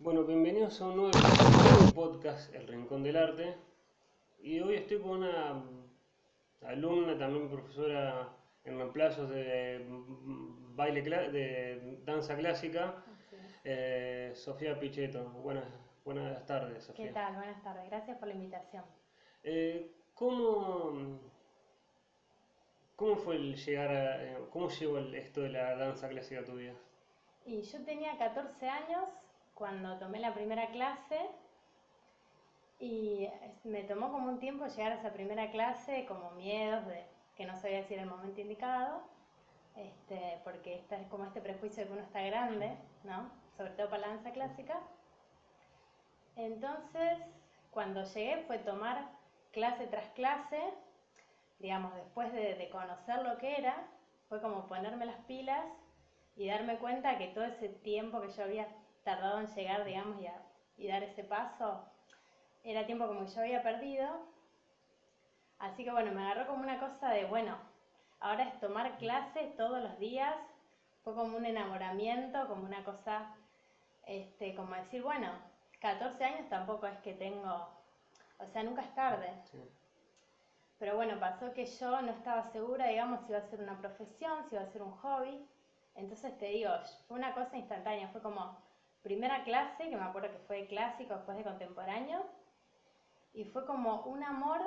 Bueno, bienvenidos a un nuevo podcast El Rincón del Arte. Y hoy estoy con una alumna, también profesora en reemplazos de baile de danza clásica, eh, Sofía Pichetto. Buenas, buenas tardes, Sofía. ¿Qué tal? Buenas tardes. Gracias por la invitación. Eh, ¿cómo, ¿Cómo fue el llegar a, eh, cómo llegó esto de la danza clásica a tu vida? Y yo tenía 14 años cuando tomé la primera clase y me tomó como un tiempo llegar a esa primera clase, como miedos de que no sabía si era el momento indicado, este, porque está es como este prejuicio de que uno está grande, ¿no? Sobre todo para la danza clásica. Entonces, cuando llegué fue tomar clase tras clase, digamos, después de, de conocer lo que era, fue como ponerme las pilas y darme cuenta que todo ese tiempo que yo había tardado en llegar, digamos, y, a- y dar ese paso, era tiempo como que yo había perdido. Así que bueno, me agarró como una cosa de, bueno, ahora es tomar clases todos los días, fue como un enamoramiento, como una cosa, este, como decir, bueno, 14 años tampoco es que tengo, o sea, nunca es tarde. Sí. Pero bueno, pasó que yo no estaba segura, digamos, si iba a ser una profesión, si iba a ser un hobby. Entonces te digo, fue una cosa instantánea, fue como primera clase, que me acuerdo que fue de clásico, después de contemporáneo, y fue como un amor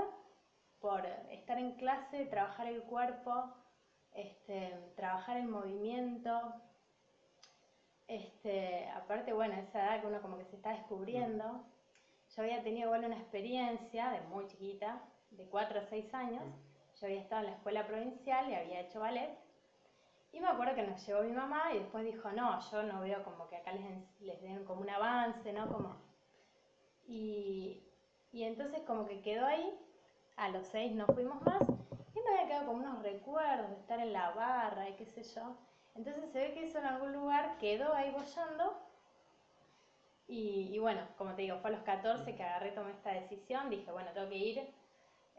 por estar en clase, trabajar el cuerpo, este, trabajar el movimiento. Este, aparte, bueno, esa edad que uno como que se está descubriendo. Yo había tenido igual una experiencia de muy chiquita, de 4 o 6 años. Yo había estado en la escuela provincial y había hecho ballet. Y me acuerdo que nos llevó mi mamá y después dijo, no, yo no veo como que acá les, den como un avance, ¿no? Como... Y, y entonces como que quedó ahí, a los 6 no fuimos más, y me había quedado como unos recuerdos de estar en la barra y qué sé yo. Entonces se ve que eso en algún lugar quedó ahí bollando. Y, y bueno, como te digo, fue a los 14 que agarré, tomé esta decisión, dije, bueno, tengo que ir.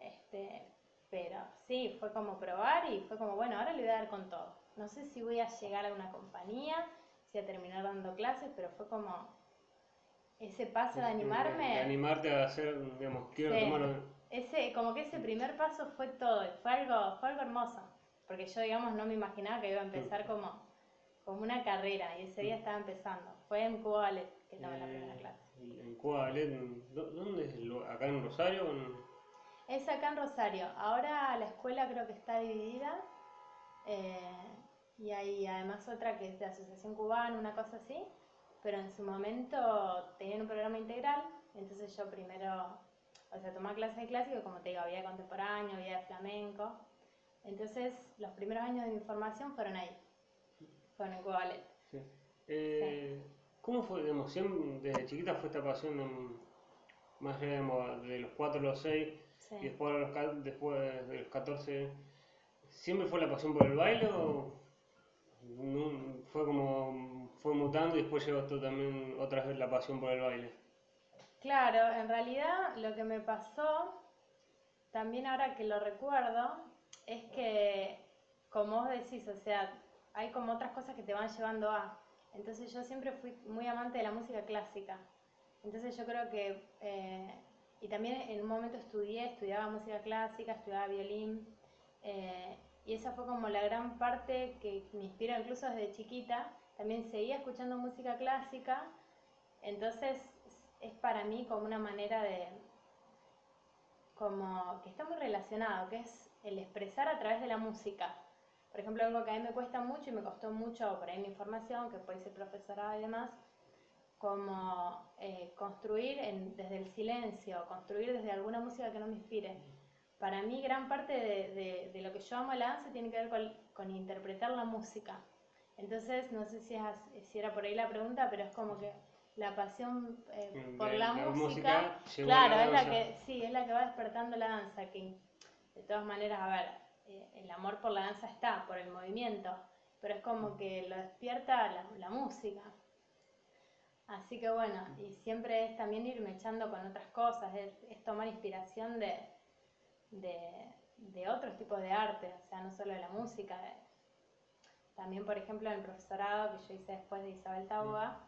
Este, pero sí, fue como probar y fue como, bueno, ahora le voy a dar con todo. No sé si voy a llegar a una compañía, si a terminar dando clases, pero fue como ese paso de animarme. De animarte a hacer, digamos, quiero Sí. tomar... Ese, como que ese primer paso fue todo, y fue algo, fue algo hermoso, porque yo, digamos, no me imaginaba que iba a empezar como, como una carrera, y ese día estaba empezando. Fue en Cuba Ballet que tomé la primera eh, clase. En Cuba Ballet, ¿dó- ¿dónde es? el? ¿Acá en Rosario? En- Es acá en Rosario. Ahora la escuela creo que está dividida, eh, y hay además otra que es de Asociación Cubana, una cosa así, pero en su momento tenían un programa integral, entonces yo primero, o sea, tomaba clases de clásico, como te digo, había de contemporáneo, había de flamenco, entonces los primeros años de mi formación fueron ahí, fueron en Cuba Ballet. Sí. Eh, ¿Cómo fue, digamos, siempre, desde chiquita fue esta pasión, más allá digamos, de los 4 a los 6 Sí. y después, a los, ca- después de los 14, ¿siempre fue la pasión por el baile o no- fue como, fue mutando y después llegó también otra vez la pasión por el baile? Claro, en realidad lo que me pasó, también ahora que lo recuerdo, es que, como vos decís, o sea, hay como otras cosas que te van llevando a. Entonces yo siempre fui muy amante de la música clásica. Entonces yo creo que, eh, y también en un momento estudié, estudiaba música clásica, estudiaba violín, eh, y esa fue como la gran parte que me inspiró incluso desde chiquita. También seguía escuchando música clásica, entonces es para mí como una manera de, como que está muy relacionado, que es el expresar a través de la música. Por ejemplo, algo que a mí me cuesta mucho y me costó mucho por ahí mi formación, que puede ser profesorado y demás, como eh, construir desde el silencio, construir desde alguna música que no me inspire. Para mí gran parte de, de- de lo que yo amo la danza tiene que ver con, con interpretar la música. Entonces, no sé si, es- si era por ahí la pregunta, pero es como que la pasión eh, por de la, la música, música claro, la es la que, sí, es la que va despertando la danza, que de todas maneras, a ver, eh, el amor por la danza está, por el movimiento, pero es como que lo despierta la, la música. Así que bueno, y siempre es también irme echando con otras cosas, es, es tomar inspiración de, de, de otros tipos de arte, o sea, no solo de la música. también, por ejemplo, en el profesorado que yo hice después de Isabel Taboga,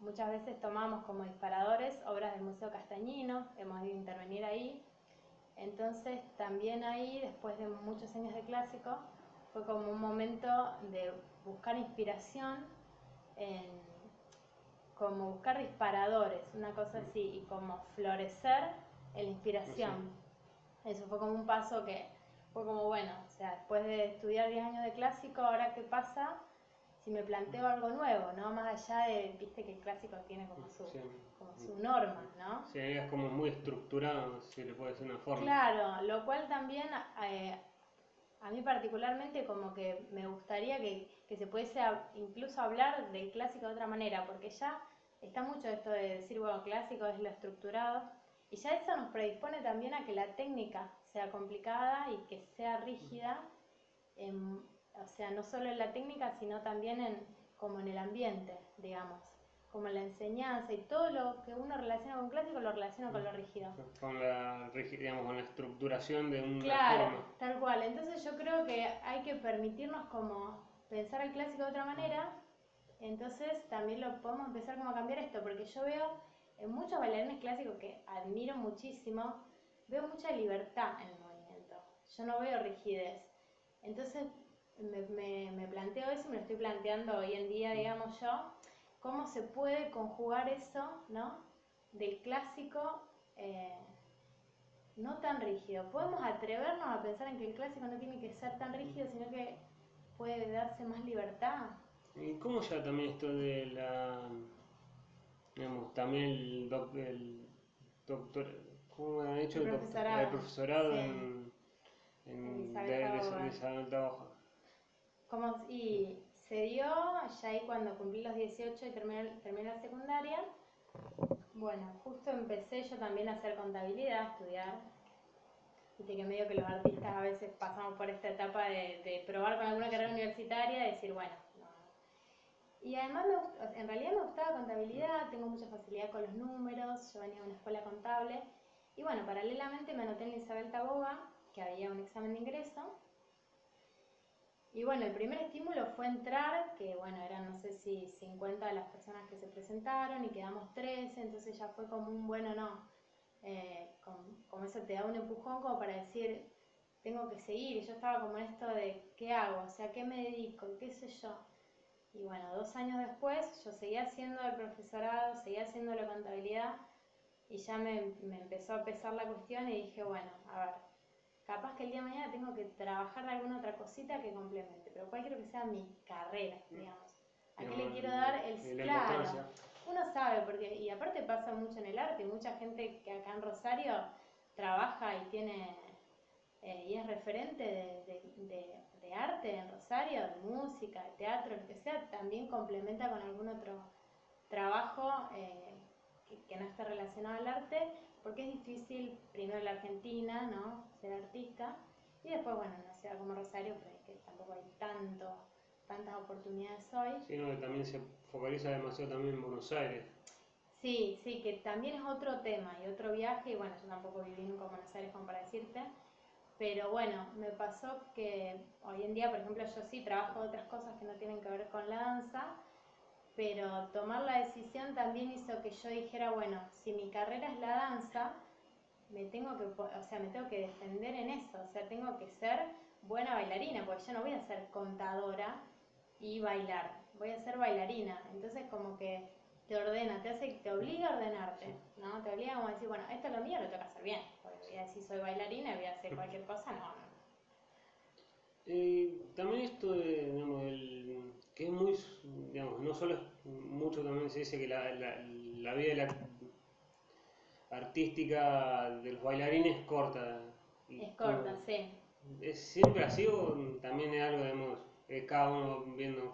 muchas veces tomamos como disparadores obras del Museo Castañino, hemos ido a intervenir ahí. Entonces también ahí, después de muchos años de clásico, fue como un momento de buscar inspiración, en, como buscar disparadores, una cosa así, y como florecer en la inspiración. Eso fue como un paso que fue como, bueno, o sea, después de estudiar 10 años de clásico, ahora qué pasa si me planteo algo nuevo, ¿no? Más allá de, viste que el clásico tiene como su, como su norma, ¿no? Sí, es como muy estructurado, si le puede decir una forma. Claro, lo cual también eh, a mí particularmente como que me gustaría que, que se pudiese incluso hablar del clásico de otra manera, porque ya está mucho esto de decir, bueno, clásico es lo estructurado, y ya eso nos predispone también a que la técnica sea complicada y que sea rígida, o sea, no solo en la técnica, sino también en, como en el ambiente, digamos, como en la enseñanza y todo lo que uno relaciona con clásico lo relaciona con lo rígido. Con la, digamos, con la estructuración de un Claro, tal cual. Entonces yo creo que hay que permitirnos como pensar el clásico de otra manera, entonces también lo podemos empezar como a cambiar esto, porque yo veo en muchos bailarines clásicos que admiro muchísimo, veo mucha libertad en el movimiento. Yo no veo rigidez. Entonces me, me, planteo eso y me lo estoy planteando hoy en día, digamos yo, cómo se puede conjugar eso, ¿no? Del clásico eh, no tan rígido. Podemos atrevernos a pensar en que el clásico no tiene que ser tan rígido, sino que puede darse más libertad. ¿Y cómo ya también esto de la digamos, también el, doctor, ¿cómo han hecho el, profesorado, en, en, de, Como, y se dio ya ahí cuando cumplí los 18 y terminé, terminé la secundaria. Bueno, justo empecé yo también a hacer contabilidad, a estudiar. Viste que medio que los artistas a veces pasamos por esta etapa de, de probar con alguna carrera universitaria y decir, bueno, y además, me, en realidad me gustaba contabilidad, tengo mucha facilidad con los números, yo venía de una escuela contable. Y bueno, paralelamente me anoté en Isabel Taboga, que había un examen de ingreso. Y bueno, el primer estímulo fue entrar, que bueno, eran no sé si 50 de las personas que se presentaron y quedamos 13, entonces ya fue como un bueno no. Eh, como, eso te da un empujón como para decir, tengo que seguir. Y yo estaba como en esto de, ¿qué hago? O sea, ¿qué me dedico? ¿Qué sé yo? Y bueno, dos años después yo seguía haciendo el profesorado, seguía haciendo la contabilidad y ya me, me, empezó a pesar la cuestión y dije, bueno, a ver, capaz que el día de mañana tengo que trabajar de alguna otra cosita que complemente, pero cuál quiero que sea mi carrera, mm. digamos. ¿A qué le quiero dar el claro? Uno sabe, porque, y aparte pasa mucho en el arte, mucha gente que acá en Rosario trabaja y tiene eh, y es referente de, de de arte en Rosario, de música, de teatro, lo que sea, también complementa con algún otro trabajo eh, que, no esté relacionado al arte, porque es difícil, primero en la Argentina, ¿no? Ser artista, y después, bueno, en una ciudad como Rosario, pues que tampoco hay tanto, tantas oportunidades hoy. Sí, no, que también se focaliza demasiado también en Buenos Aires. Sí, sí, que también es otro tema y otro viaje, y bueno, yo tampoco viví nunca en Buenos Aires como para decirte, pero bueno, me pasó que hoy en día, por ejemplo, yo sí trabajo otras cosas que no tienen que ver con la danza, pero tomar la decisión también hizo que yo dijera, bueno, si mi carrera es la danza, me tengo que, o sea, me tengo que defender en eso, o sea, tengo que ser buena bailarina, porque yo no voy a ser contadora y bailar, voy a ser bailarina. Entonces como que te ordena, te hace, te obliga a ordenarte, ¿no? Te obliga como a decir, bueno, esto es lo mío, lo tengo que hacer bien voy a decir soy bailarina y voy a hacer cualquier cosa, no, no. Eh, también esto de, digamos, el, que es muy, digamos, no solo es mucho también se dice que la, la, la vida la, artística de los bailarines es corta. es corta, sí. ¿Es siempre así o también es algo, digamos, cada uno viendo?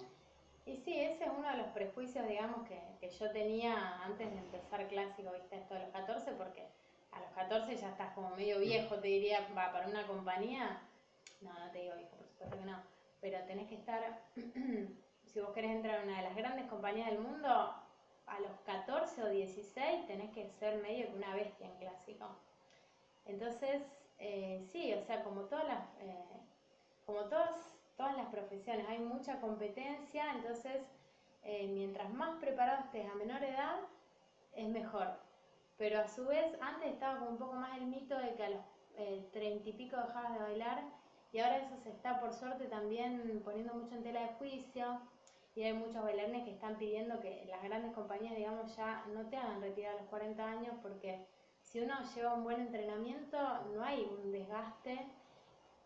Y sí, ese es uno de los prejuicios, digamos, que, que yo tenía antes de empezar clásico, viste, esto de los 14, porque a los 14 ya estás como medio viejo, te diría, va, para una compañía, no, no te digo viejo, por supuesto que no, pero tenés que estar, si vos querés entrar en una de las grandes compañías del mundo, a los 14 o 16 tenés que ser medio que una bestia en clásico. Entonces, eh, sí, o sea, como todas las, eh, como todas, todas las profesiones, hay mucha competencia, entonces eh, mientras más preparado estés a menor edad, es mejor. Pero a su vez, antes estaba como un poco más el mito de que a los eh, treinta y pico dejabas de bailar y ahora eso se está por suerte también poniendo mucho en tela de juicio y hay muchos bailarines que están pidiendo que las grandes compañías, digamos, ya no te hagan retirar a los 40 años porque si uno lleva un buen entrenamiento no hay un desgaste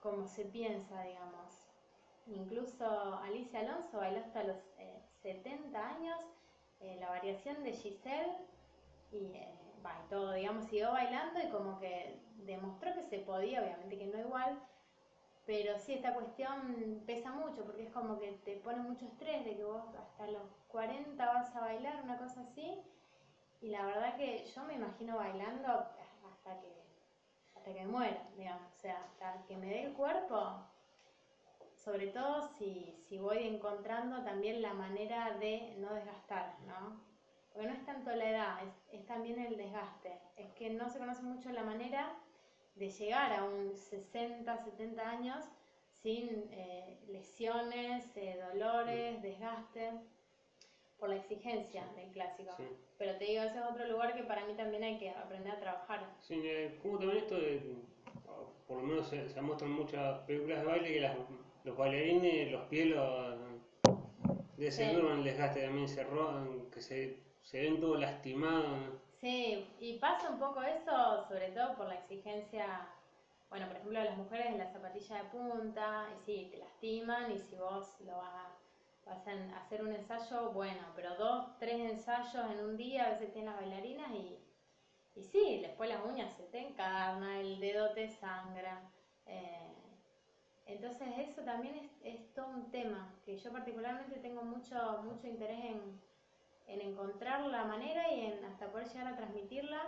como se piensa, digamos. Incluso Alicia Alonso bailó hasta los 70 eh, años, eh, la variación de Giselle y, eh, y todo, digamos, siguió bailando y como que demostró que se podía, obviamente que no igual, pero sí, esta cuestión pesa mucho porque es como que te pone mucho estrés de que vos hasta los 40 vas a bailar, una cosa así. Y la verdad que yo me imagino bailando hasta que, hasta que muera, digamos. O sea, hasta que me dé el cuerpo. Sobre todo si, si voy encontrando también la manera de no desgastar, ¿no? Porque no es tanto la edad, es, es también el desgaste. Es que no se conoce mucho la manera de llegar a un 60, 70 años sin eh, lesiones, eh, dolores, desgaste, por la exigencia del clásico. Pero te digo, ese es otro lugar que para mí también hay que aprender a trabajar. Sí, eh, como también esto de, por lo menos se, se muestran muchas películas de baile que los bailarines, los pies de ese sí. el desgaste también se roban, que se, se ven todos lastimados. Sí, y pasa un poco eso, sobre todo por la exigencia, bueno, por ejemplo, las mujeres de la zapatilla de punta, y sí, te lastiman, y si vos lo vas a, vas a hacer un ensayo, bueno, pero dos, tres ensayos en un día, a veces tienen las bailarinas, y, y sí, después las uñas se te encarna, el dedo te sangra. Eh, entonces eso también es, es todo un tema, que yo particularmente tengo mucho, mucho interés en en encontrar la manera y en hasta poder llegar a transmitirla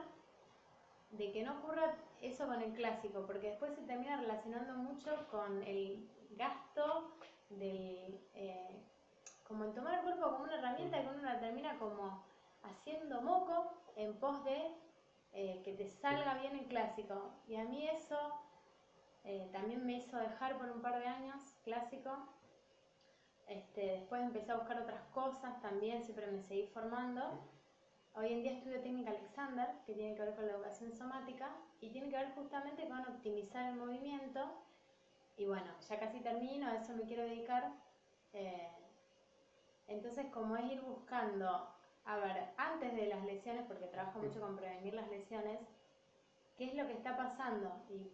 de que no ocurra eso con el clásico, porque después se termina relacionando mucho con el gasto del, eh, como en tomar el cuerpo como una herramienta que uno la termina como haciendo moco en pos de eh, que te salga bien el clásico. Y a mí eso eh, también me hizo dejar por un par de años clásico este, después empecé a buscar otras cosas también, siempre me seguí formando. Hoy en día estudio técnica Alexander, que tiene que ver con la educación somática y tiene que ver justamente con optimizar el movimiento. Y bueno, ya casi termino, a eso me quiero dedicar. Eh, entonces, como es ir buscando, a ver, antes de las lesiones, porque trabajo mucho con prevenir las lesiones, qué es lo que está pasando y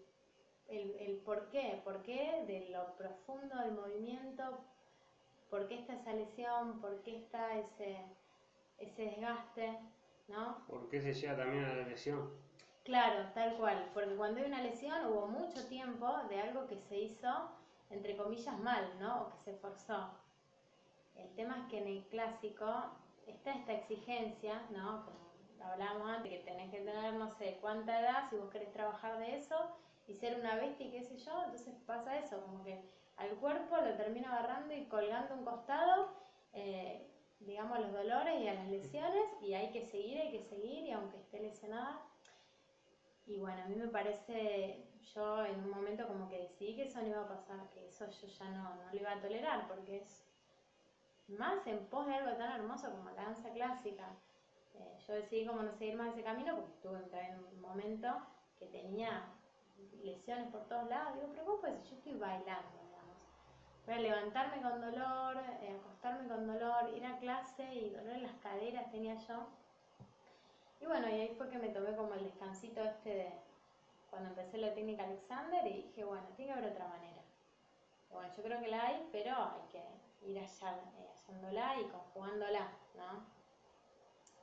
el, el por qué, por qué de lo profundo del movimiento, por qué está esa lesión, por qué está ese, ese desgaste, ¿no? ¿Por qué se llega también a la lesión? Claro, tal cual, porque cuando hay una lesión hubo mucho tiempo de algo que se hizo, entre comillas, mal, ¿no? O que se forzó. El tema es que en el clásico está esta exigencia, ¿no? Como hablábamos antes, que tenés que tener no sé cuánta edad si vos querés trabajar de eso y ser una bestia y qué sé yo, entonces pasa eso, como que al cuerpo, lo termino agarrando y colgando un costado, eh, digamos, los dolores y a las lesiones, y hay que seguir, hay que seguir, y aunque esté lesionada. Y bueno, a mí me parece, yo en un momento como que decidí que eso no iba a pasar, que eso yo ya no, no lo iba a tolerar, porque es más en pos de algo tan hermoso como la danza clásica. Eh, yo decidí como no seguir más ese camino porque estuve en un momento que tenía lesiones por todos lados. Digo, pero ¿cómo pues yo estoy bailando? Para levantarme con dolor, eh, acostarme con dolor, ir a clase y dolor en las caderas tenía yo. Y bueno, y ahí fue que me tomé como el descansito este de cuando empecé la técnica Alexander y dije, bueno, tiene que haber otra manera. bueno, yo creo que la hay, pero hay que ir allá, eh, y conjugándola, ¿no?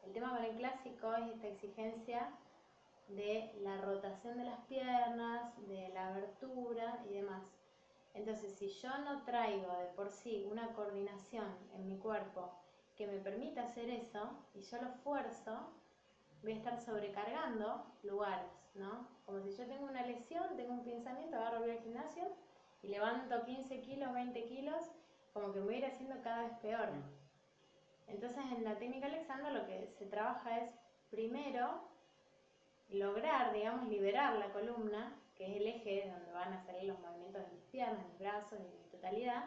El tema con el clásico es esta exigencia de la rotación de las piernas, de la abertura y demás. Entonces, si yo no traigo de por sí una coordinación en mi cuerpo que me permita hacer eso, y yo lo esfuerzo, voy a estar sobrecargando lugares, ¿no? Como si yo tengo una lesión, tengo un pensamiento, agarro voy al gimnasio y levanto 15 kilos, 20 kilos, como que me voy a ir haciendo cada vez peor. Mm. Entonces, en la técnica Alexander lo que se trabaja es primero lograr, digamos, liberar la columna que es el eje donde van a salir los movimientos de mis piernas, mis brazos y mi totalidad,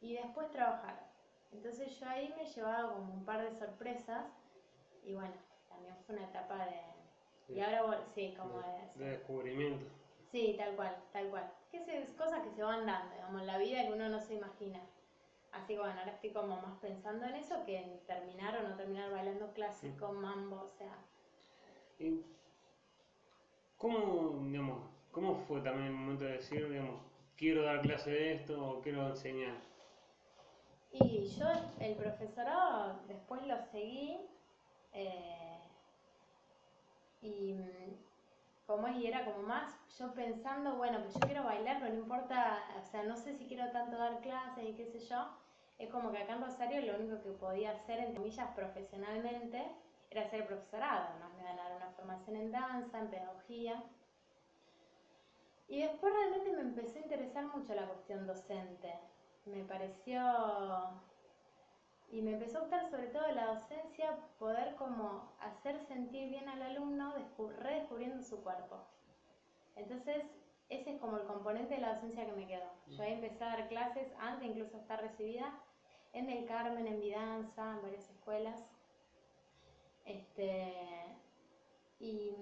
y después trabajar Entonces yo ahí me he llevado como un par de sorpresas y bueno, también fue una etapa de... Y ahora, sí, como de, de descubrimiento. Sí, tal cual, tal cual. Que es cosas que se van dando, digamos, en la vida que uno no se imagina. Así que bueno, ahora estoy como más pensando en eso que en terminar o no terminar bailando clásico, mambo, o sea. ¿Y cómo, digamos, cómo fue también el momento de decir, digamos, quiero dar clase de esto o quiero enseñar? Y yo el profesorado después lo seguí eh, y como es, y era como más yo pensando, bueno, pues yo quiero bailar, pero no importa, o sea, no sé si quiero tanto dar clases y qué sé yo. Es como que acá en Rosario lo único que podía hacer, entre comillas, profesionalmente, era ser profesorado, más me ganar una formación en danza, en pedagogía. Y después realmente me empezó a interesar mucho la cuestión docente. Me pareció y me empezó a gustar sobre todo la docencia, poder como hacer sentir bien al alumno redescubriendo su cuerpo. Entonces, ese es como el componente de la docencia que me quedó. Yo ahí empecé a dar clases antes incluso de estar recibida en el Carmen, en Vidanza, en varias escuelas. Este, y,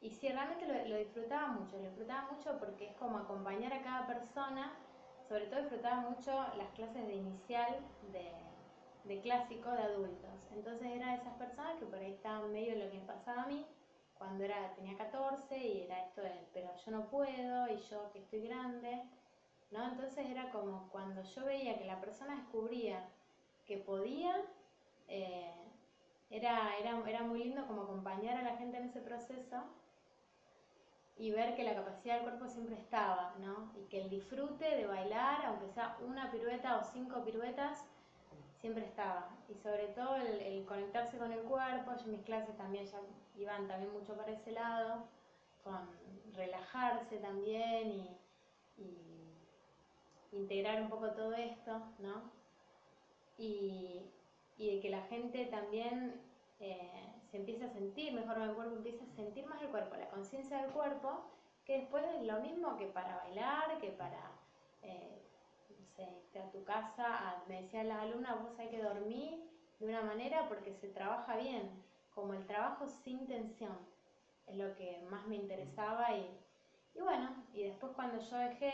y sí, realmente lo, lo disfrutaba mucho, lo disfrutaba mucho porque es como acompañar a cada persona sobre todo disfrutaba mucho las clases de inicial de, clásico de adultos. Entonces era de esas personas que por ahí estaban medio de lo que me pasaba a mí cuando era, tenía 14 y era esto de, pero yo no puedo y yo que estoy grande, ¿no? Entonces era como cuando yo veía que la persona descubría que podía, eh, era, era, era muy lindo como acompañar a la gente en ese proceso y ver que la capacidad del cuerpo siempre estaba, ¿no? Y que el disfrute de bailar, aunque sea una pirueta o cinco piruetas, siempre estaba. Y sobre todo el, conectarse con el cuerpo, mis clases también ya iban también mucho para ese lado, con relajarse también y, integrar un poco todo esto, ¿no? Y, y que la gente también eh, se empieza a sentir mejor el cuerpo, empieza a sentir más el cuerpo, la conciencia del cuerpo, que después es lo mismo que para bailar, que para, eh, a tu casa, me decían las alumnas, vos hay que dormir de una manera porque se trabaja bien, como el trabajo sin tensión, es lo que más me interesaba y, y bueno, y después cuando yo dejé,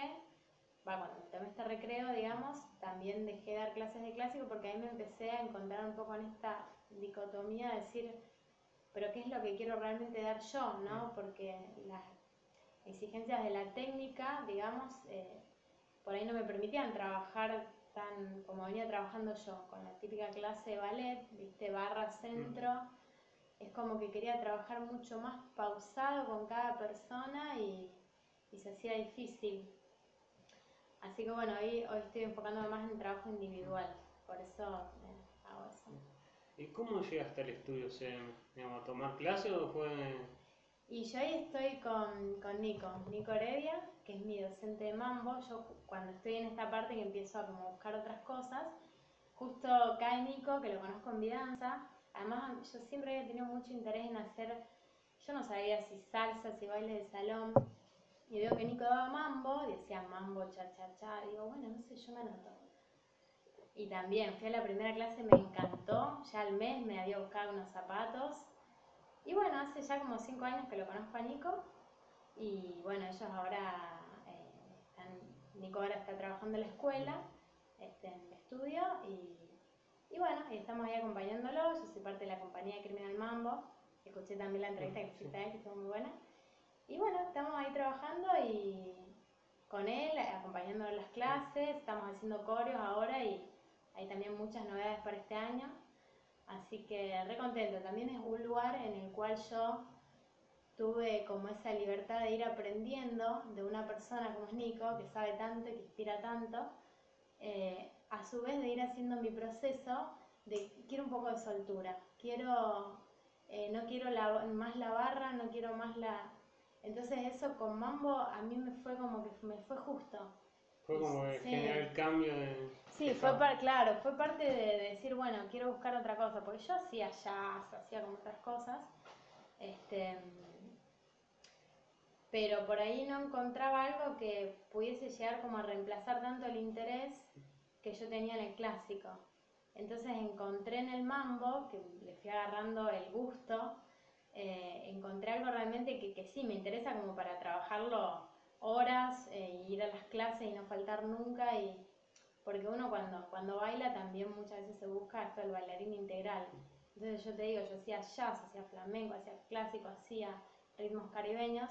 va, cuando tomé este recreo, digamos, también dejé de dar clases de clásico porque ahí me empecé a encontrar un poco en esta dicotomía de decir, pero qué es lo que quiero realmente dar yo, ¿no? Porque las exigencias de la técnica, digamos, eh, por ahí no me permitían trabajar tan como venía trabajando yo, con la típica clase de ballet, viste, barra, centro. Es como que quería trabajar mucho más pausado con cada persona y, se hacía difícil. Así que bueno, hoy, hoy estoy enfocándome más en el trabajo individual, por eso eh, hago eso. ¿Y cómo llegaste al estudio CM? ¿A tomar clase o fue...? Y yo ahí estoy con, con Nico, Nico Heredia, que es mi docente de mambo. Yo cuando estoy en esta parte que empiezo a como buscar otras cosas, justo cae Nico, que lo conozco en Vidanza. Además, yo siempre había tenido mucho interés en hacer, yo no sabía si salsa, si baile de salón. Y veo que Nico daba mambo, y decía mambo, cha, cha, cha. Digo, bueno, no sé, yo me anoto. Y también fui a la primera clase, me encantó. Ya al mes me había buscado unos zapatos. Y bueno, hace ya como cinco años que lo conozco a Nico. Y bueno, ellos ahora eh, están, Nico ahora está trabajando en la escuela, este, en el estudio. Y, y bueno, y estamos ahí acompañándolo. Yo soy parte de la compañía de Criminal Mambo. Escuché también la entrevista que hiciste a él, que estuvo muy buena. Y bueno, estamos ahí trabajando y con él, acompañándolo en las clases. Estamos haciendo coreos ahora y hay también muchas novedades para este año, así que re contento. También es un lugar en el cual yo tuve como esa libertad de ir aprendiendo de una persona como es Nico, que sabe tanto y que inspira tanto, eh, a su vez de ir haciendo mi proceso de quiero un poco de soltura, quiero, eh, no quiero más la barra, no quiero más la... Entonces eso con Mambo a mí me fue como que me fue justo. Fue como que generar el cambio de... Sí, fue claro, fue parte de, decir, bueno, quiero buscar otra cosa, porque yo hacía jazz, hacía como otras cosas, este, pero por ahí no encontraba algo que pudiese llegar como a reemplazar tanto el interés que yo tenía en el clásico. Entonces encontré en el mambo, que le fui agarrando el gusto, eh, encontré algo realmente que, que, sí me interesa como para trabajarlo horas e ir a las clases y no faltar nunca y porque uno cuando, cuando baila también muchas veces se busca esto del bailarín integral. Entonces yo te digo, yo hacía jazz, hacía flamenco, hacía clásico, hacía ritmos caribeños,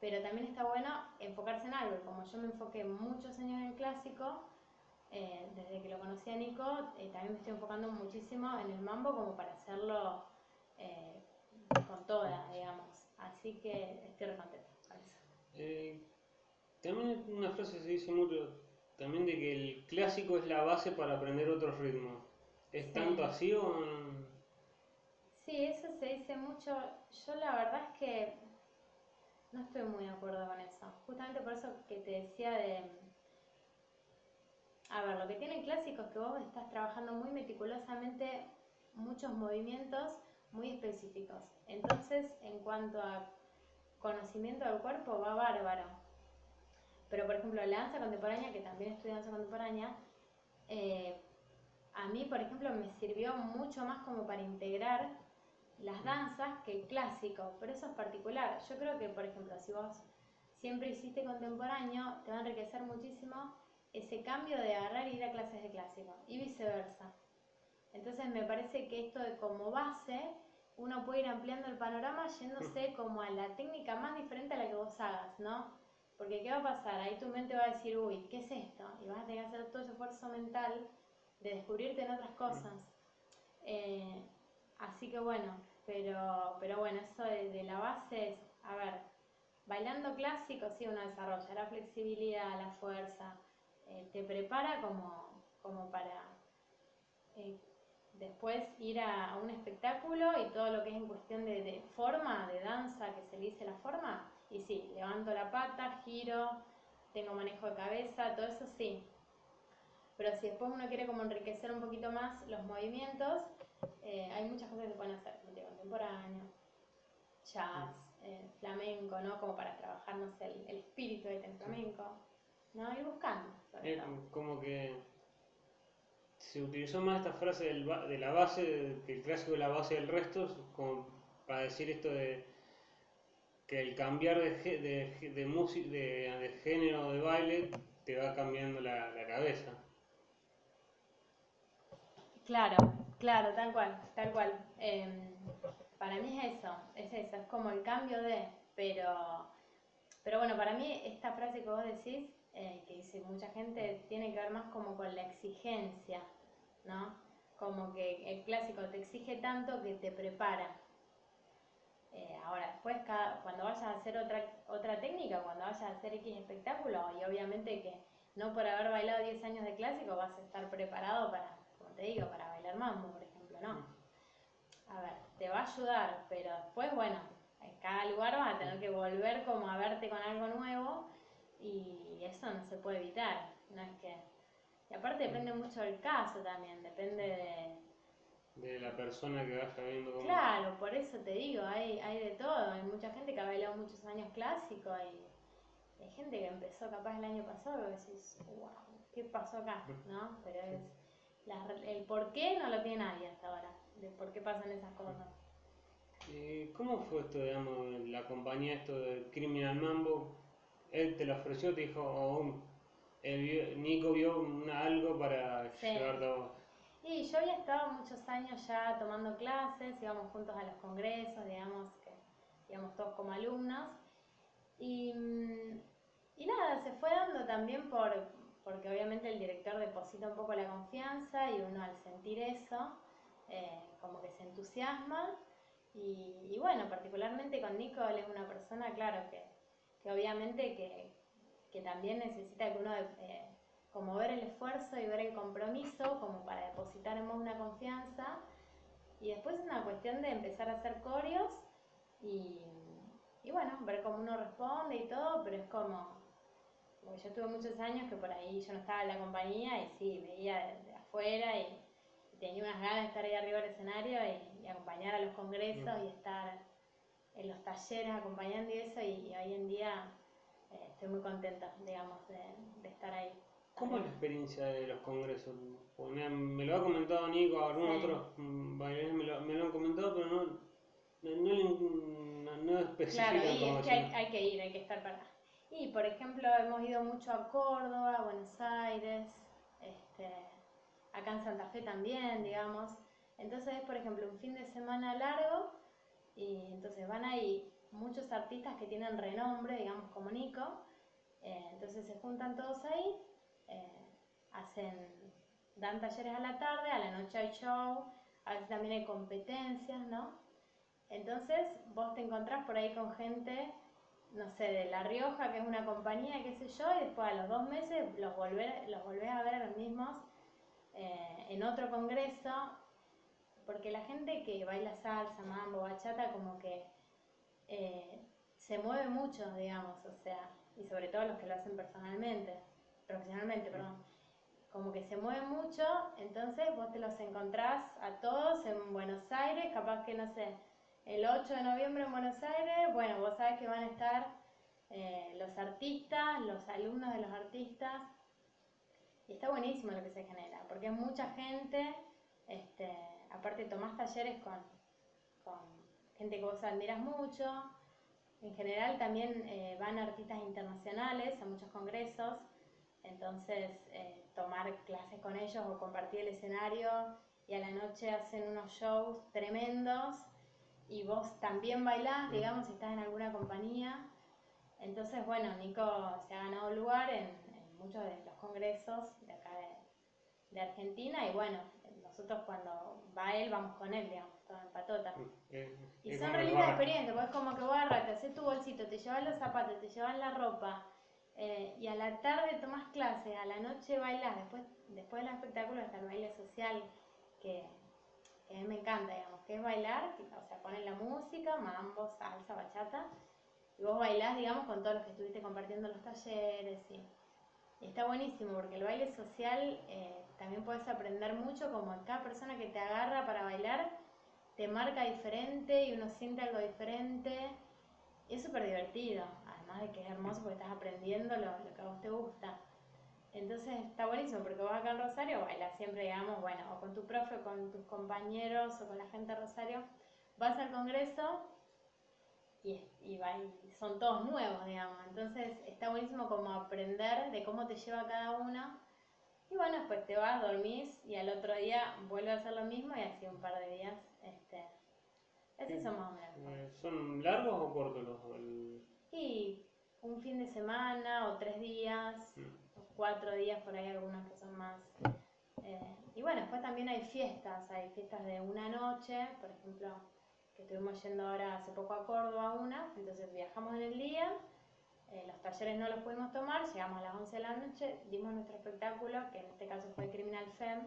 pero también está bueno enfocarse en algo. como yo me enfoqué muchos años en el clásico, eh, desde que lo conocí a Nico, eh, también me estoy enfocando muchísimo en el mambo como para hacerlo eh, con toda, digamos. Así que estoy re contenta con eso. también una frase se dice mucho, también de que el clásico es la base para aprender otros ritmos. ¿Es tanto así o...? Sí, eso se dice mucho. Yo la verdad es que no estoy muy de acuerdo con eso. Justamente por eso que te decía de a ver, lo que tiene el clásico es que vos estás trabajando muy meticulosamente muchos movimientos muy específicos. Entonces, en cuanto a conocimiento del cuerpo, va bárbaro. Pero, por ejemplo, la danza contemporánea, que también estudio danza contemporánea, eh, a mí, por ejemplo, me sirvió mucho más como para integrar las danzas que el clásico, pero eso es particular. Yo creo que, por ejemplo, si vos siempre hiciste contemporáneo, te va a enriquecer muchísimo ese cambio de agarrar y ir a clases de clásico y viceversa. Entonces me parece que esto de como base, uno puede ir ampliando el panorama yéndose como a la técnica más diferente a la que vos hagas, ¿no? Porque ¿qué va a pasar? Ahí tu mente va a decir, uy, ¿qué es esto? Y vas a tener que hacer todo ese esfuerzo mental de descubrirte en otras cosas. Eh, así que bueno, pero, pero bueno, eso de, la base es, a ver, bailando clásico sí uno desarrolla la flexibilidad, la fuerza, eh, te prepara como, como para eh, después ir a, un espectáculo y todo lo que es en cuestión de, forma, de danza, que se le dice la forma, y sí, levanto la pata, giro, tengo manejo de cabeza, todo eso sí. Pero si después uno quiere como enriquecer un poquito más los movimientos, eh, hay muchas cosas que se pueden hacer, contemporáneo, jazz, flamenco, ¿no? Como para trabajar, el, el espíritu del flamenco. ¿no? Ir buscando. Es como que se utilizó más esta frase de la base, que el clásico de la base del resto, como para decir esto de que el cambiar de, de, de, música, de, de género de baile te va cambiando la, la cabeza. Claro, claro, tal cual, tal cual. Em, para mí es eso, es eso, es como el cambio de, pero, pero bueno, para mí esta frase que vos decís eh, que dice mucha gente, tiene que ver más como con la exigencia, ¿no? Como que el clásico te exige tanto que te prepara. Eh, ahora, después, cada, cuando vayas a hacer otra, otra técnica, cuando vayas a hacer X espectáculo, y obviamente que no por haber bailado 10 años de clásico vas a estar preparado para, como te digo, para bailar mambo, por ejemplo, ¿no? A ver, te va a ayudar, pero después, bueno, en cada lugar vas a tener que volver como a verte con algo nuevo y eso no se puede evitar, no es que... Y aparte depende mucho del caso también, depende de... De la persona que vaya viendo cómo... Claro, por eso te digo, hay, hay de todo, hay mucha gente que ha bailado muchos años clásicos y hay gente que empezó capaz el año pasado y decís, wow, ¿qué pasó acá? ¿No? Pero es... el por qué no lo tiene nadie hasta ahora, de por qué pasan esas cosas. ¿Cómo fue esto, digamos, la compañía esto de Criminal Mambo? él te lo ofreció, te dijo, oh, Nico vio algo para sí. llevarlo. Y yo había estado muchos años ya tomando clases, íbamos juntos a los congresos, digamos, que íbamos todos como alumnos. Y, y nada, se fue dando también por, porque obviamente el director deposita un poco la confianza y uno al sentir eso, eh, como que se entusiasma. Y, y, bueno, particularmente con Nico, él es una persona, claro, que que obviamente que, que también necesita que uno eh, como ver el esfuerzo y ver el compromiso como para depositar en vos una confianza y después es una cuestión de empezar a hacer corios y, y bueno, ver cómo uno responde y todo, pero es como, porque yo tuve muchos años que por ahí yo no estaba en la compañía y sí, veía de, afuera y, tenía unas ganas de estar ahí arriba del escenario y, acompañar a los congresos mm. y estar en los talleres acompañando y eso, y, hoy en día eh, estoy muy contenta, digamos, de, estar ahí. ¿Cómo es la experiencia de los congresos? Porque me, me lo ha comentado Nico, algunos Sí. otros mm, bailarines me lo, me lo han comentado, pero no, no, no, no especifican Claro, y cómo es que hay, hay que ir, hay que estar para. Y por ejemplo, hemos ido mucho a Córdoba, a Buenos Aires, este, acá en Santa Fe también, digamos. Entonces es, por ejemplo, un fin de semana largo y entonces van ahí muchos artistas que tienen renombre, digamos, como Nico. eh, entonces se juntan todos ahí, eh, hacen, dan talleres a la tarde, a la noche hay show, a también hay competencias, ¿no? Entonces vos te encontrás por ahí con gente, no sé, de La Rioja, que es una compañía, qué sé yo, y después a los dos meses los, volver, los volvés a ver a los mismos eh, en otro congreso, porque la gente que baila salsa, mambo, bachata, como que eh, se mueve mucho, digamos, o sea, y sobre todo los que lo hacen personalmente, profesionalmente, perdón, como que se mueve mucho, entonces vos te los encontrás a todos en Buenos Aires, capaz que, no sé, el 8 de noviembre en Buenos Aires, bueno, vos sabés que van a estar eh, los artistas, los alumnos de los artistas, y está buenísimo lo que se genera, porque es mucha gente, este, aparte tomás talleres con, con gente que vos admiras mucho, en general también eh, van artistas internacionales a muchos congresos, entonces eh, tomar clases con ellos o compartir el escenario y a la noche hacen unos shows tremendos y vos también bailás, digamos, si estás en alguna compañía. Entonces, bueno, Nico se ha ganado lugar en, en muchos de los congresos de acá de, de Argentina y bueno, nosotros cuando va él vamos con él, digamos, patota. Eh, Y son re lindas experiencias, porque es como que vos agarras, te haces tu bolsito, te llevas los zapatos, te llevas la ropa, eh, y a la tarde tomás clases, a la noche bailás, después, después del espectáculo está el baile social, que, que a mí me encanta, digamos, que es bailar, que- o sea, ponen la música, mambo, salsa, bachata, y vos bailás, digamos, con todos los que estuviste compartiendo los talleres, y, y está buenísimo, porque el baile social eh, también puedes aprender mucho, como cada persona que te agarra para bailar, te marca diferente y uno siente algo diferente. Y es súper divertido, además de que es hermoso porque estás aprendiendo lo, que a vos te gusta. Entonces está buenísimo porque vos acá en Rosario bailas siempre, digamos, bueno, o con tu profe, o con tus compañeros, o con la gente de Rosario. Vas al congreso y, y, y son todos nuevos, digamos. Entonces está buenísimo como aprender de cómo te lleva cada uno. Y bueno, después te vas, dormís y al otro día vuelve a hacer lo mismo y así un par de días. Este, esos son más o menos. eh, ¿Son largos o cortos los? el- Y un fin de semana o tres días, Mm. o cuatro días, por ahí algunos que son más. Eh, y bueno, después también hay fiestas, hay fiestas de una noche, por ejemplo, que estuvimos yendo ahora hace poco a Córdoba una, entonces viajamos en el día, eh, los talleres no los pudimos tomar, llegamos a las 11 de la noche, dimos nuestro espectáculo, que en este caso fue Criminal Fem,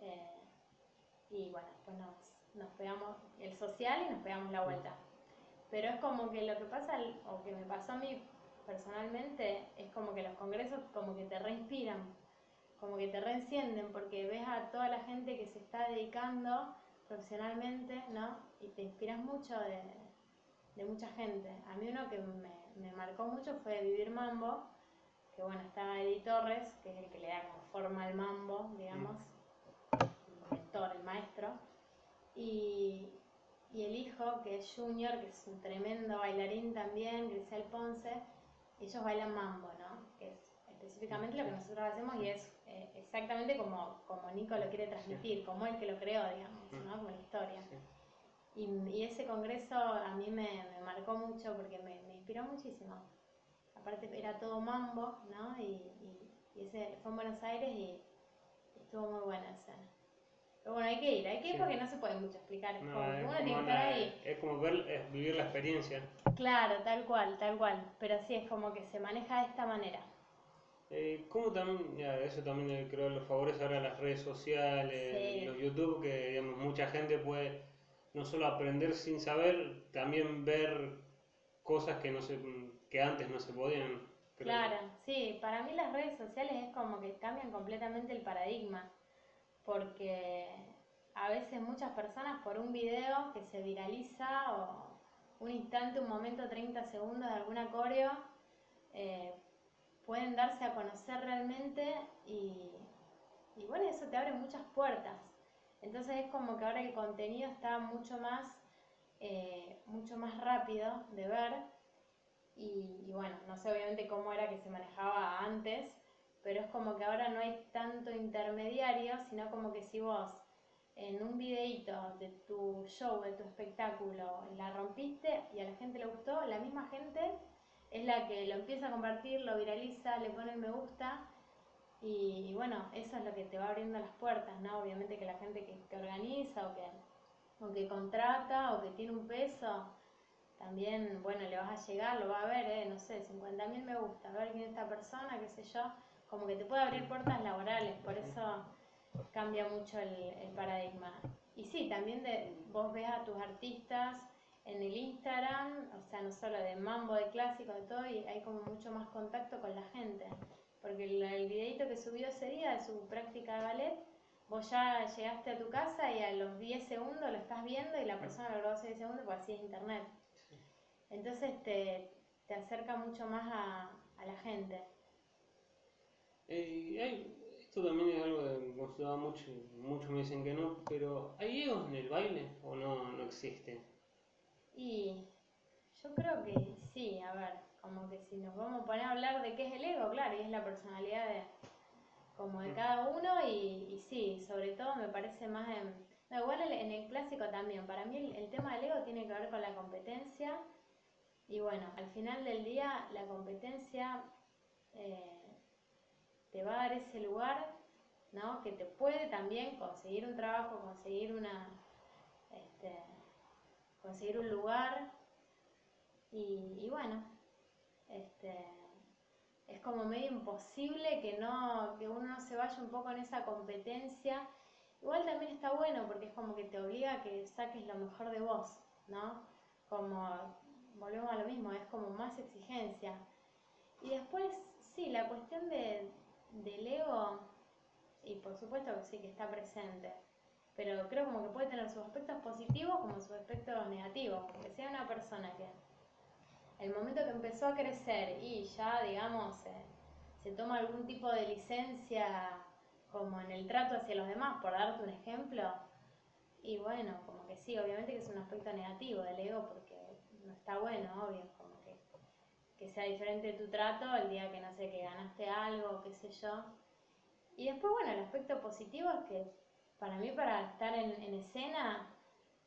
eh, y bueno, después nos, nos pegamos el social y nos pegamos la vuelta. Pero es como que lo que pasa, o que me pasó a mí personalmente, es como que los congresos como que te reinspiran, como que te reencienden, porque ves a toda la gente que se está dedicando profesionalmente, ¿no? Y te inspiras mucho de, de mucha gente. A mí uno que me, me marcó mucho fue Vivir Mambo, que bueno, está Eddie Torres, que es el que le da como forma al mambo, digamos, el mentor, el maestro. Y, y el hijo, que es Junior, que es un tremendo bailarín también, Grisel Ponce, ellos bailan mambo, ¿no? Que es específicamente lo que nosotros hacemos y es eh, exactamente como, como Nico lo quiere transmitir, como él que lo creó, digamos, ¿no? Como la historia. Sí. Y, y ese congreso a mí me, me marcó mucho porque me, me inspiró muchísimo. Aparte era todo mambo, ¿no? Y, y- y ese fue en Buenos Aires y, estuvo muy buena ese. Pero bueno, hay que ir, hay que ir Sí. porque no se puede mucho explicar, es No, como que es uno como tiene que estar ahí. es como ver, es vivir la experiencia. Claro, tal cual, tal cual. Pero sí, es como que se maneja de esta manera. Eh, ¿Cómo también, ya, eso también eh, creo lo favorece ahora las redes sociales, Sí. los YouTube, que digamos, mucha gente puede no solo aprender sin saber, también ver cosas que no se, que antes no se podían. creo. Claro, sí, para mí las redes sociales es como que cambian completamente el paradigma, porque a veces muchas personas por un video que se viraliza o un instante, un momento, 30 segundos de alguna coreo, eh, pueden darse a conocer realmente y, y bueno, eso te abre muchas puertas. Entonces es como que ahora el contenido está mucho más, eh, mucho más rápido de ver y, y, bueno, no sé obviamente cómo era que se manejaba antes, pero es como que ahora no hay tanto intermediario, sino como que si vos en un videíto de tu show, de tu espectáculo, la rompiste y a la gente le gustó, la misma gente es la que lo empieza a compartir, lo viraliza, le pone me gusta y, bueno, eso es lo que te va abriendo las puertas, ¿no? Obviamente que la gente que, organiza o que, o que contrata o que tiene un peso, también, bueno, le vas a llegar, lo va a ver, ¿eh? No sé, 50.000 me gusta, a ver quién es esta persona, qué sé yo, como que te puede abrir puertas laborales, por eso cambia mucho el, el paradigma. Y sí, también de, vos ves a tus artistas en el Instagram, o sea, no solo de mambo, de clásico, de todo, y hay como mucho más contacto con la gente. Porque el, el videito que subió ese día de su práctica de ballet, vos ya llegaste a tu casa y a los 10 segundos lo estás viendo y la persona lo grabó hace 10 segundos porque así es internet. Entonces te, te acerca mucho más a, a la gente. Eh, esto también es algo que considero mucho, muchos me dicen que no, pero ¿hay egos en el baile o no, no existe? Y yo creo que sí, a ver, como que si nos vamos a poner a hablar de qué es el ego, claro, y es la personalidad de, como de mm. cada uno, y, y sí, sobre todo me parece más en, no, igual en el clásico también, para mí el, tema del ego tiene que ver con la competencia, y bueno, al final del día la competencia eh, te va a dar ese lugar, ¿no? Que te puede también conseguir un trabajo, conseguir una, este, conseguir un lugar y, bueno, este, es como medio imposible que, no, que uno no se vaya un poco en esa competencia. Igual también está bueno porque es como que te obliga a que saques lo mejor de vos, ¿no? Como, volvemos a lo mismo, es como más exigencia. Y después, sí, la cuestión de, del ego, y por supuesto que sí que está presente. Pero creo como que puede tener sus aspectos positivos como sus aspectos negativos, porque sea una persona que el momento que empezó a crecer y ya, digamos, se toma algún tipo de licencia como en el trato hacia los demás, por darte un ejemplo, y bueno, como que sí, obviamente que es un aspecto negativo del ego porque no está bueno, obvio, que, sea diferente tu trato el día que no sé, que ganaste algo, qué sé yo. Y después, bueno, el aspecto positivo es que para mí para estar en, escena,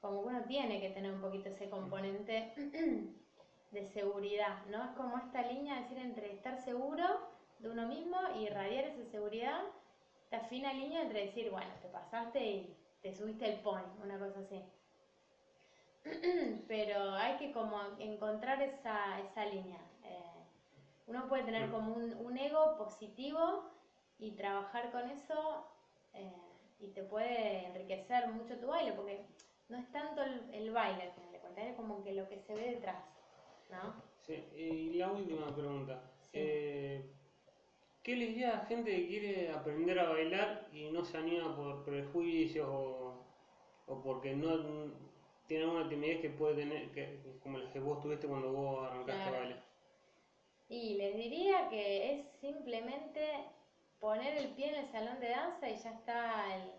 como uno tiene que tener un poquito ese componente de seguridad, ¿no? Es como esta línea, decir, entre estar seguro de uno mismo y irradiar esa seguridad, esta fina línea entre decir, bueno, te pasaste y te subiste el pony, una cosa así. Pero hay que como encontrar esa, esa línea. Uno puede tener como un, un, ego positivo y trabajar con eso. Eh, y te puede enriquecer mucho tu baile, porque no es tanto el, baile al final de cuentas, es como que lo que se ve detrás, ¿no? Sí, y la última pregunta. Eh, ¿Qué le diría a la gente que quiere aprender a bailar y no se anima por prejuicios o, o porque no tiene alguna timidez que puede tener, que, como la que vos tuviste cuando vos arrancaste a bailar? Y les diría que es simplemente poner el pie en el salón de danza y ya está el,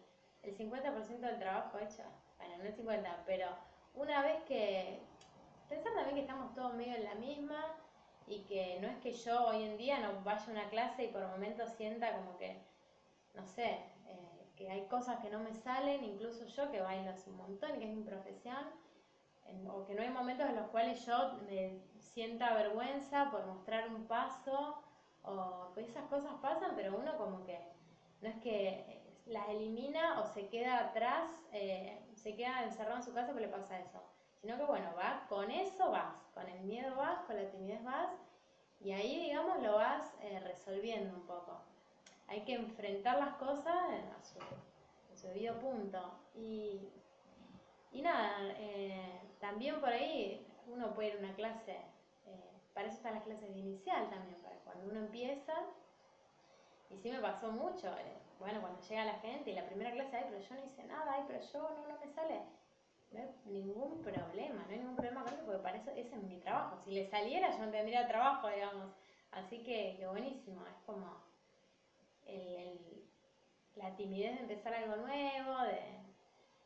el 50% del trabajo hecho. Bueno, no el 50, pero una vez que... Pensar también que estamos todos medio en la misma y que no es que yo hoy en día no vaya a una clase y por momentos sienta como que, no sé, eh, que hay cosas que no me salen, incluso yo que bailo hace un montón y que es mi profesión, o que no hay momentos en los cuales yo me sienta vergüenza por mostrar un paso o esas cosas pasan, pero uno como que no es que las elimina o se queda atrás, eh, se queda encerrado en su casa porque le pasa eso, sino que bueno, vas con eso vas, con el miedo vas, con la timidez vas y ahí digamos lo vas eh, resolviendo un poco. Hay que enfrentar las cosas a su, debido punto. Y, y nada, eh, también por ahí uno puede ir a una clase, para eso están las clases de inicial también, cuando uno empieza, y sí me pasó mucho, eh, bueno, cuando llega la gente y la primera clase, ay, pero yo no hice nada, ay, pero yo no, no me sale. No hay ningún problema, no hay ningún problema con eso, porque para eso ese es mi trabajo. Si le saliera, yo no tendría trabajo, digamos. Así que, buenísimo, es como el- la timidez de empezar algo nuevo, de...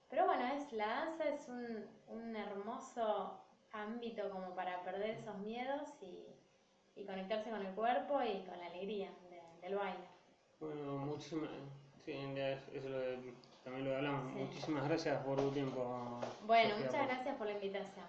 Pero bueno, es, la danza es un, un hermoso ámbito como para perder esos miedos y, y conectarse con el cuerpo y con la alegría de- del baile. Bueno, muchísimas, sí, eso lo de- también lo hablamos. Sí. Muchísimas gracias por tu tiempo. Bueno, Sofía, muchas por- gracias por la invitación.